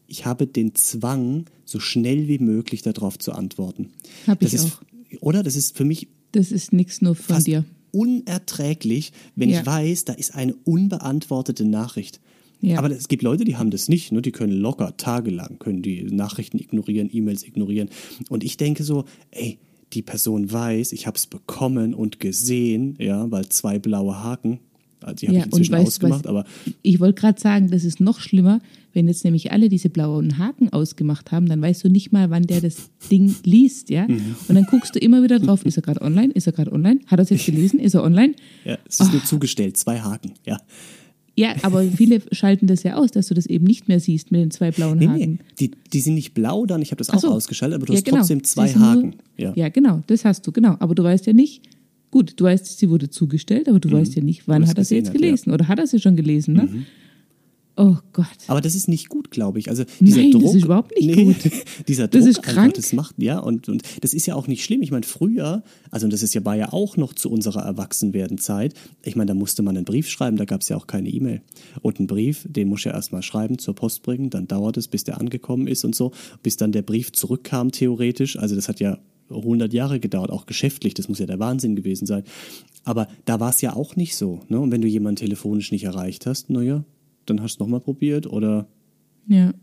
ich habe den Zwang, so schnell wie möglich darauf zu antworten. Ich das auch. Ist, oder? Das ist für mich. Das ist nichts nur von dir. Unerträglich, wenn ja. ich weiß, da ist eine unbeantwortete Nachricht. Ja. Aber es gibt Leute, die haben das nicht. Ne? Die können locker tagelang können die Nachrichten ignorieren, E-Mails ignorieren. Und ich denke so, ey, die Person weiß, ich habe es bekommen und gesehen, ja, weil zwei blaue Haken, also die habe ja, ich inzwischen weißt, ausgemacht, was, aber. Ich wollte gerade sagen, das ist noch schlimmer, wenn jetzt nämlich alle diese blauen Haken ausgemacht haben, dann weißt du nicht mal, wann der das Ding liest, ja? Mhm. Und dann guckst du immer wieder drauf, ist er gerade online? Ist er gerade online? Hat er es jetzt gelesen? Ist er online? Ja, es ist oh. nur zugestellt, zwei Haken, ja. Ja, aber viele schalten das ja aus, dass du das eben nicht mehr siehst mit den zwei blauen nee, Haken. Nee, die, die sind nicht blau dann, ich habe das auch so. ausgeschaltet, aber du ja, hast genau. trotzdem zwei Haken. Nur, ja. ja, genau, das hast du, genau. Aber du weißt ja nicht, gut, du weißt, sie wurde zugestellt, aber du mhm. weißt ja nicht, wann hat er sie jetzt gelesen ja. oder hat er sie schon gelesen, ne? Mhm. Oh Gott. Aber das ist nicht gut, glaube ich. Also dieser Nein, Druck, das ist überhaupt nicht nee, gut. *laughs* dieser Druck, das ist krank. das macht ja und und das ist ja auch nicht schlimm. Ich meine, früher, also das ist ja war ja auch noch zu unserer Erwachsenwerdenzeit. Ich meine, da musste man einen Brief schreiben, da gab es ja auch keine E-Mail. Und einen Brief, den muss ja erstmal schreiben, zur Post bringen, dann dauert es, bis der angekommen ist und so, bis dann der Brief zurückkam theoretisch. Also das hat ja 100 Jahre gedauert, auch geschäftlich, das muss ja der Wahnsinn gewesen sein. Aber da war es ja auch nicht so. Ne? Und wenn du jemanden telefonisch nicht erreicht hast, naja, dann hast du es nochmal probiert oder. Ja.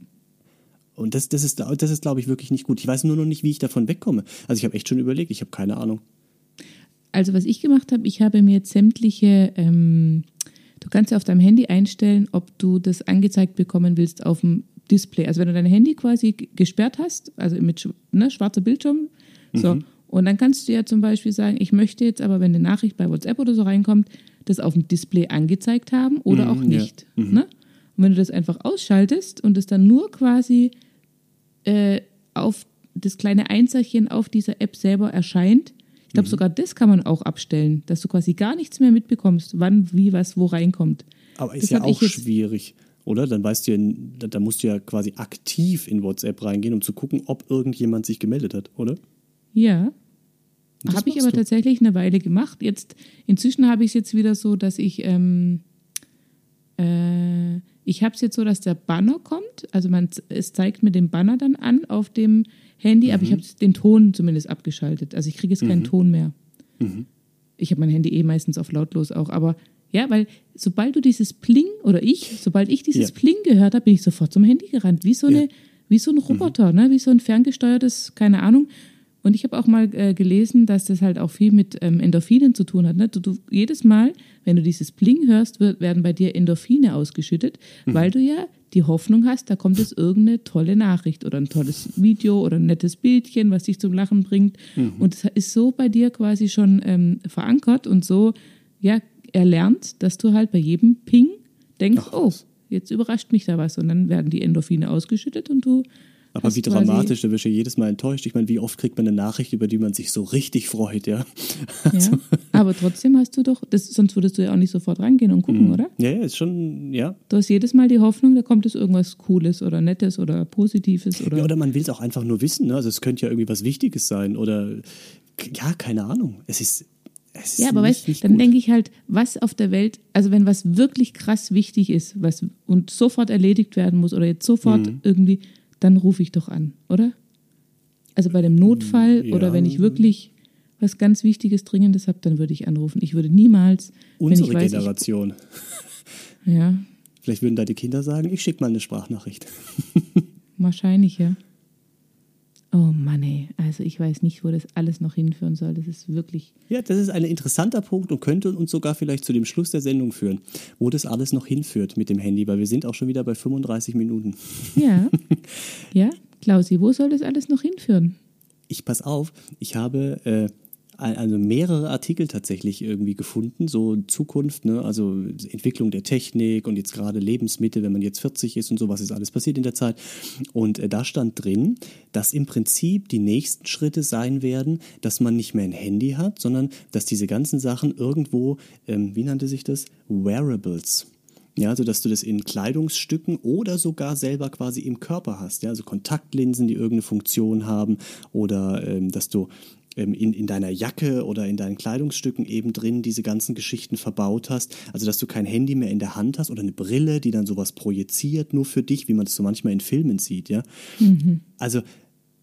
Und das, das ist, das ist glaube ich, wirklich nicht gut. Ich weiß nur noch nicht, wie ich davon wegkomme. Also ich habe echt schon überlegt, ich habe keine Ahnung. Also was ich gemacht habe, ich habe mir jetzt sämtliche, ähm, du kannst ja auf deinem Handy einstellen, ob du das angezeigt bekommen willst auf dem Display. Also wenn du dein Handy quasi gesperrt hast, also mit ne, schwarzer Bildschirm, so, mhm. und dann kannst du ja zum Beispiel sagen, ich möchte jetzt aber, wenn eine Nachricht bei WhatsApp oder so reinkommt, das auf dem Display angezeigt haben oder mhm, auch nicht. Ja. Mhm. Ne? Und wenn du das einfach ausschaltest und es dann nur quasi äh, auf das kleine Einzelchen auf dieser App selber erscheint, ich glaube, mhm. sogar das kann man auch abstellen, dass du quasi gar nichts mehr mitbekommst, wann, wie, was, wo reinkommt. Aber ist das ja auch schwierig, oder? Dann weißt du ja, da musst du ja quasi aktiv in WhatsApp reingehen, um zu gucken, ob irgendjemand sich gemeldet hat, oder? Ja, habe ich aber du? tatsächlich eine Weile gemacht. Jetzt, inzwischen habe ich es jetzt wieder so, dass ich, ähm, äh, ich habe es jetzt so, dass der Banner kommt. Also man, es zeigt mir den Banner dann an auf dem Handy, mhm. aber ich mhm. habe den Ton zumindest abgeschaltet. Also ich kriege jetzt keinen mhm. Ton mehr. Mhm. Ich habe mein Handy eh meistens auf lautlos auch, aber ja, weil sobald du dieses Pling oder ich, sobald ich dieses ja. Pling gehört habe, bin ich sofort zum Handy gerannt, wie so eine, ja. wie so ein Roboter, mhm. ne? wie so ein ferngesteuertes, keine Ahnung. Und ich habe auch mal äh, gelesen, dass das halt auch viel mit ähm, Endorphinen zu tun hat. Ne? Du, du, jedes Mal, wenn du dieses Bling hörst, wird, werden bei dir Endorphine ausgeschüttet, mhm. weil du ja die Hoffnung hast, da kommt es irgendeine tolle Nachricht oder ein tolles Video oder ein nettes Bildchen, was dich zum Lachen bringt. Mhm. Und es ist so bei dir quasi schon ähm, verankert und so ja, erlernt, dass du halt bei jedem Ping denkst, Ach, oh, jetzt überrascht mich da was. Und dann werden die Endorphine ausgeschüttet und du aber wie dramatisch, da wirst du jedes Mal enttäuscht. Ich meine, wie oft kriegt man eine Nachricht, über die man sich so richtig freut, ja? Also. ja aber trotzdem hast du doch, das, sonst würdest du ja auch nicht sofort rangehen und gucken, mm. oder? Ja, ja, ist schon, ja. Du hast jedes Mal die Hoffnung, da kommt es irgendwas Cooles oder Nettes oder Positives. Oder ja, oder man will es auch einfach nur wissen, ne? Also es könnte ja irgendwie was Wichtiges sein oder, ja, keine Ahnung. Es ist, ja, aber weißt, nicht dann denke ich halt, was auf der Welt, also wenn was wirklich krass wichtig ist, was und sofort erledigt werden muss oder jetzt sofort mhm. irgendwie, dann rufe ich doch an, oder? Also bei dem Notfall ja. oder wenn ich wirklich was ganz Wichtiges, Dringendes habe, dann würde ich anrufen. Ich würde niemals. Unsere weiß, Generation. Ich, ja. Vielleicht würden da die Kinder sagen, ich schicke mal eine Sprachnachricht. Wahrscheinlich, ja. Oh Mann, ey. Also ich weiß nicht, wo das alles noch hinführen soll. Das ist wirklich. Ja, das ist ein interessanter Punkt und könnte uns sogar vielleicht zu dem Schluss der Sendung führen, wo das alles noch hinführt mit dem Handy, weil wir sind auch schon wieder bei 35 Minuten. Ja. *laughs* Ja, Klausi, wo soll das alles noch hinführen? Ich pass auf, ich habe äh, also mehrere Artikel tatsächlich irgendwie gefunden, so Zukunft, ne? also Entwicklung der Technik und jetzt gerade Lebensmittel, wenn man jetzt 40 ist und so, was ist alles passiert in der Zeit. Und äh, da stand drin, dass im Prinzip die nächsten Schritte sein werden, dass man nicht mehr ein Handy hat, sondern dass diese ganzen Sachen irgendwo, ähm, wie nannte sich das? Wearables. Ja, also dass du das in Kleidungsstücken oder sogar selber quasi im Körper hast. Ja, also Kontaktlinsen, die irgendeine Funktion haben oder ähm, dass du in, in deiner Jacke oder in deinen Kleidungsstücken eben drin diese ganzen Geschichten verbaut hast. Also dass du kein Handy mehr in der Hand hast oder eine Brille, die dann sowas projiziert, nur für dich, wie man das so manchmal in Filmen sieht, ja. Mhm. Also,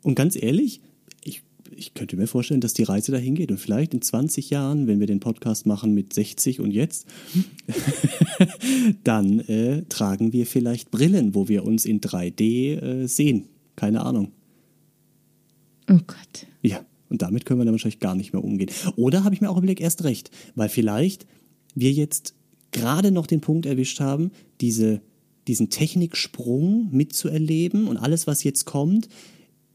und ganz ehrlich, ich, ich könnte mir vorstellen, dass die Reise dahin geht. Und vielleicht in 20 Jahren, wenn wir den Podcast machen mit 60 und jetzt, *laughs* dann äh, tragen wir vielleicht Brillen, wo wir uns in 3D äh, sehen. Keine Ahnung. Oh Gott. Ja. Und damit können wir dann wahrscheinlich gar nicht mehr umgehen. Oder habe ich mir auch überlegt, erst recht, weil vielleicht wir jetzt gerade noch den Punkt erwischt haben, diese, diesen Techniksprung mitzuerleben und alles, was jetzt kommt,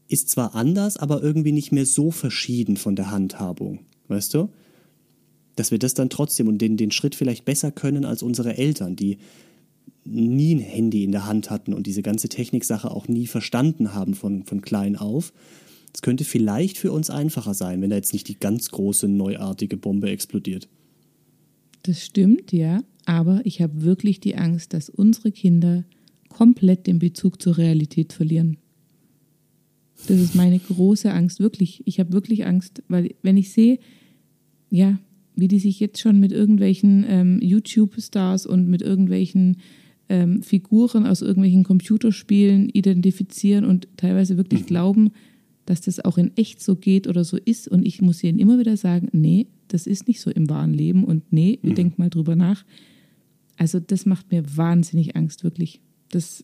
ist zwar anders, aber irgendwie nicht mehr so verschieden von der Handhabung. Weißt du? Dass wir das dann trotzdem und den, den Schritt vielleicht besser können als unsere Eltern, die nie ein Handy in der Hand hatten und diese ganze Techniksache auch nie verstanden haben von, von klein auf. Es könnte vielleicht für uns einfacher sein, wenn da jetzt nicht die ganz große, neuartige Bombe explodiert. Das stimmt, ja. Aber ich habe wirklich die Angst, dass unsere Kinder komplett den Bezug zur Realität verlieren. Das ist meine große Angst, wirklich. Ich habe wirklich Angst, weil wenn ich sehe, ja, wie die sich jetzt schon mit irgendwelchen ähm, YouTube-Stars und mit irgendwelchen ähm, Figuren aus irgendwelchen Computerspielen identifizieren und teilweise wirklich *clears throat* glauben, dass das auch in echt so geht oder so ist. Und ich muss ihnen immer wieder sagen, nee, das ist nicht so im wahren Leben und nee, mhm. denk mal drüber nach. Also das macht mir wahnsinnig Angst, wirklich. Das,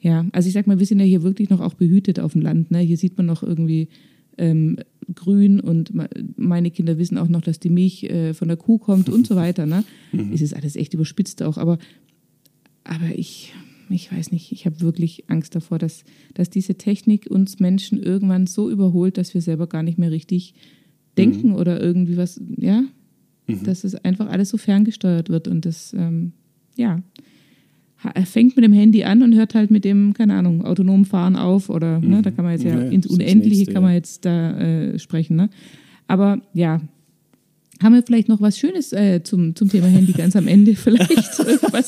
ja, also ich sag mal, wir sind ja hier wirklich noch auch behütet auf dem Land. Ne? Hier sieht man noch irgendwie ähm, grün und meine Kinder wissen auch noch, dass die Milch äh, von der Kuh kommt und so weiter. Ne? *laughs* Mhm. Es ist alles echt überspitzt auch, aber, aber ich, ich weiß nicht, ich habe wirklich Angst davor, dass, dass diese Technik uns Menschen irgendwann so überholt, dass wir selber gar nicht mehr richtig denken mhm. oder irgendwie was, ja, mhm. dass es einfach alles so ferngesteuert wird und das, ähm, ja, er fängt mit dem Handy an und hört halt mit dem, keine Ahnung, autonomen Fahren auf oder, ne, mhm. ne, da kann man jetzt ja, ja ins Unendliche nächste, kann man jetzt da äh, sprechen, ne. Aber ja, haben wir vielleicht noch was Schönes äh, zum, zum Thema Handy ganz am Ende? Vielleicht *laughs* irgendwas,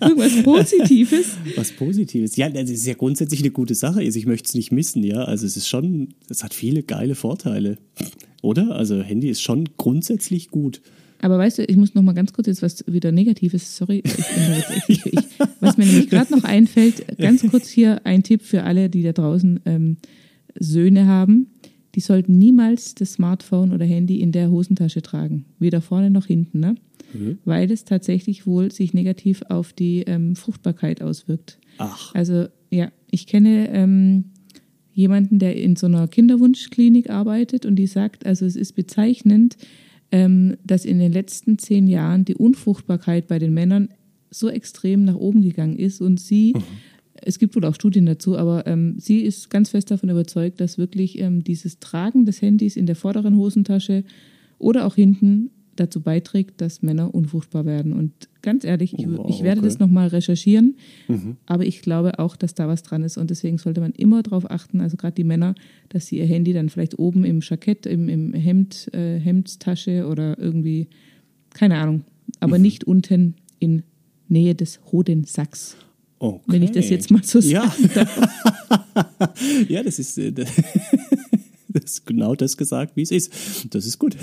irgendwas Positives? Was Positives? Ja, das ist ja grundsätzlich eine gute Sache. Also ich möchte es nicht missen, ja. Also es ist schon, es hat viele geile Vorteile. Oder? Also Handy ist schon grundsätzlich gut. Aber weißt du, ich muss noch mal ganz kurz jetzt was wieder Negatives, sorry, ich ich, ich, was mir nämlich gerade noch einfällt, ganz kurz hier ein Tipp für alle, die da draußen ähm, Söhne haben die sollten niemals das Smartphone oder Handy in der Hosentasche tragen, weder vorne noch hinten, ne? Mhm. weil es tatsächlich wohl sich negativ auf die ähm, Fruchtbarkeit auswirkt. Ach. Also ja, ich kenne ähm, jemanden, der in so einer Kinderwunschklinik arbeitet und die sagt, also es ist bezeichnend, ähm, dass in den letzten zehn Jahren die Unfruchtbarkeit bei den Männern so extrem nach oben gegangen ist und sie mhm es gibt wohl auch Studien dazu, aber ähm, sie ist ganz fest davon überzeugt, dass wirklich ähm, dieses Tragen des Handys in der vorderen Hosentasche oder auch hinten dazu beiträgt, dass Männer unfruchtbar werden. Und ganz ehrlich, ich, wow, ich werde okay. das nochmal recherchieren, mhm. aber ich glaube auch, dass da was dran ist. Und deswegen sollte man immer darauf achten, also gerade die Männer, dass sie ihr Handy dann vielleicht oben im Jackett, im, im Hemd, äh, Hemdstasche oder irgendwie, keine Ahnung, aber mhm. nicht unten in Nähe des Hodensacks. Okay. Wenn ich das jetzt mal so sagen ja. *laughs* ja, das ist, äh, *laughs* das ist genau das gesagt, wie es ist. Das ist gut.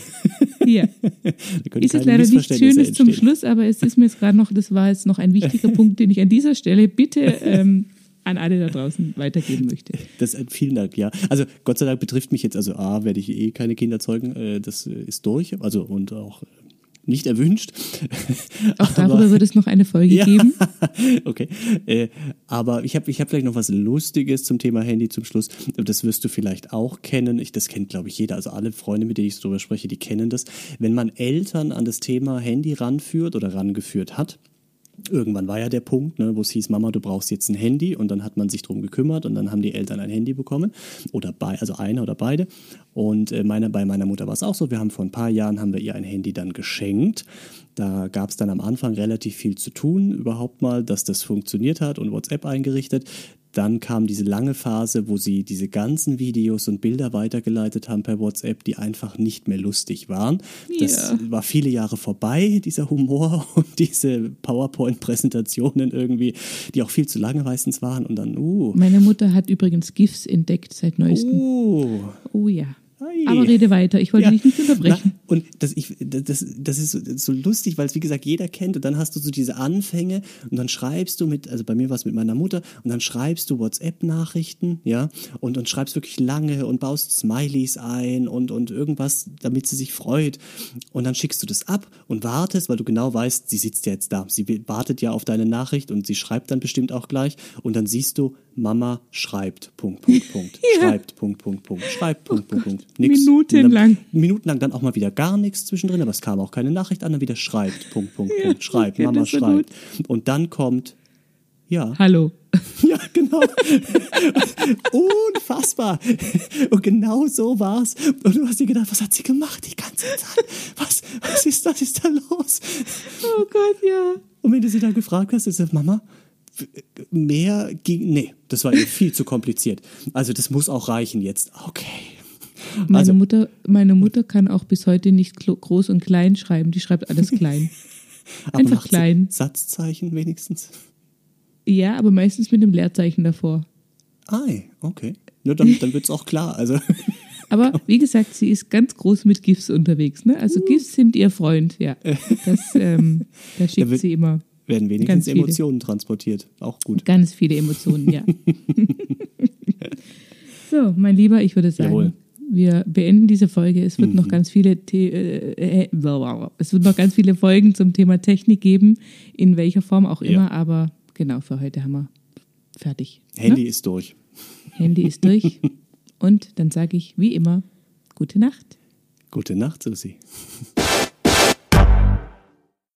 Ja. *laughs* ist jetzt leider nichts Schönes entstehen. zum Schluss, aber es ist mir jetzt gerade noch, das war jetzt noch ein wichtiger Punkt, den ich an dieser Stelle bitte ähm, an alle da draußen weitergeben möchte. Das, äh, vielen Dank, ja. Also Gott sei Dank betrifft mich jetzt, also A, werde ich eh keine Kinder zeugen, äh, das ist durch, also und auch nicht erwünscht. *laughs* Auch darüber aber, wird es noch eine Folge ja, geben. *laughs* Okay. Äh, aber ich habe ich hab vielleicht noch was Lustiges zum Thema Handy zum Schluss. Das wirst du vielleicht auch kennen. Ich, das kennt, glaube ich, jeder. Also alle Freunde, mit denen ich darüber spreche, die kennen das. Wenn man Eltern an das Thema Handy ranführt oder rangeführt hat, irgendwann war ja der Punkt, ne, wo es hieß, Mama, du brauchst jetzt ein Handy und dann hat man sich darum gekümmert und dann haben die Eltern ein Handy bekommen oder bei, also einer oder beide und äh, meine, bei meiner Mutter war es auch so, wir haben vor ein paar Jahren haben wir ihr ein Handy dann geschenkt. Da gab es dann am Anfang relativ viel zu tun, überhaupt mal, dass das funktioniert hat und WhatsApp eingerichtet. Dann kam diese lange Phase, wo sie diese ganzen Videos und Bilder weitergeleitet haben per WhatsApp, die einfach nicht mehr lustig waren. Ja. Das war viele Jahre vorbei, dieser Humor *laughs* und diese PowerPoint-Präsentationen irgendwie, die auch viel zu lange meistens waren. Und dann, uh. Meine Mutter hat übrigens GIFs entdeckt seit neuestem. Uh. Oh ja. Hi. Aber rede weiter, ich wollte ja. dich nicht unterbrechen. Na, und das, ich, das, das ist so, so lustig, weil es wie gesagt jeder kennt. Und dann hast du so diese Anfänge. Und dann schreibst du mit, also bei mir war es mit meiner Mutter. Und dann schreibst du WhatsApp-Nachrichten, ja, und, und schreibst wirklich lange und baust Smileys ein und, und irgendwas, damit sie sich freut. Und dann schickst du das ab und wartest, weil du genau weißt, sie sitzt ja jetzt da, sie wartet ja auf deine Nachricht und sie schreibt dann bestimmt auch gleich. Und dann siehst du, Mama schreibt, Punkt, Punkt, *laughs* Punkt, ja. schreibt, Punkt, Punkt, Punkt, schreibt, Punkt, oh Punkt, Punkt. *laughs* Nix. Minutenlang. Minutenlang dann auch mal wieder gar nichts zwischendrin, aber es kam auch keine Nachricht an, dann wieder schreibt, Punkt, Punkt, ja, Punkt, schreibt, Mama schreibt. Gut. Und dann kommt, ja. Hallo. *laughs* Ja, genau. Unfassbar. Und genau so war's. Und du hast dir gedacht, was hat sie gemacht die ganze Zeit? Was, was ist, was ist da los? Oh Gott, ja. Und wenn du sie dann gefragt hast, ist sie, Mama, mehr ging, nee, das war ihr viel zu kompliziert. Also das muss auch reichen jetzt. Okay. Meine, also, Mutter, meine Mutter kann auch bis heute nicht groß und klein schreiben, die schreibt alles klein. *laughs* Einfach klein. Satzzeichen wenigstens? Ja, aber meistens mit dem Leerzeichen davor. Ah, okay. Ja, dann, dann wird es auch klar. Also. *laughs* Aber wie gesagt, sie ist ganz groß mit GIFs unterwegs. Ne? Also uh. GIFs sind ihr Freund, ja. *laughs* Das, ähm, da schickt da sie immer werden wenigstens Emotionen transportiert. Auch gut. Ganz viele Emotionen, ja. *laughs* so, mein Lieber, ich würde sagen, Jawohl. wir beenden diese Folge. Es wird mhm. noch ganz viele The äh, äh, es wird noch ganz viele Folgen zum Thema Technik geben, in welcher Form auch immer, ja. aber genau, für heute haben wir fertig. Handy ne? ist durch. Handy ist durch. *laughs* Und dann sage ich wie immer, gute Nacht. Gute Nacht, Susi. *laughs*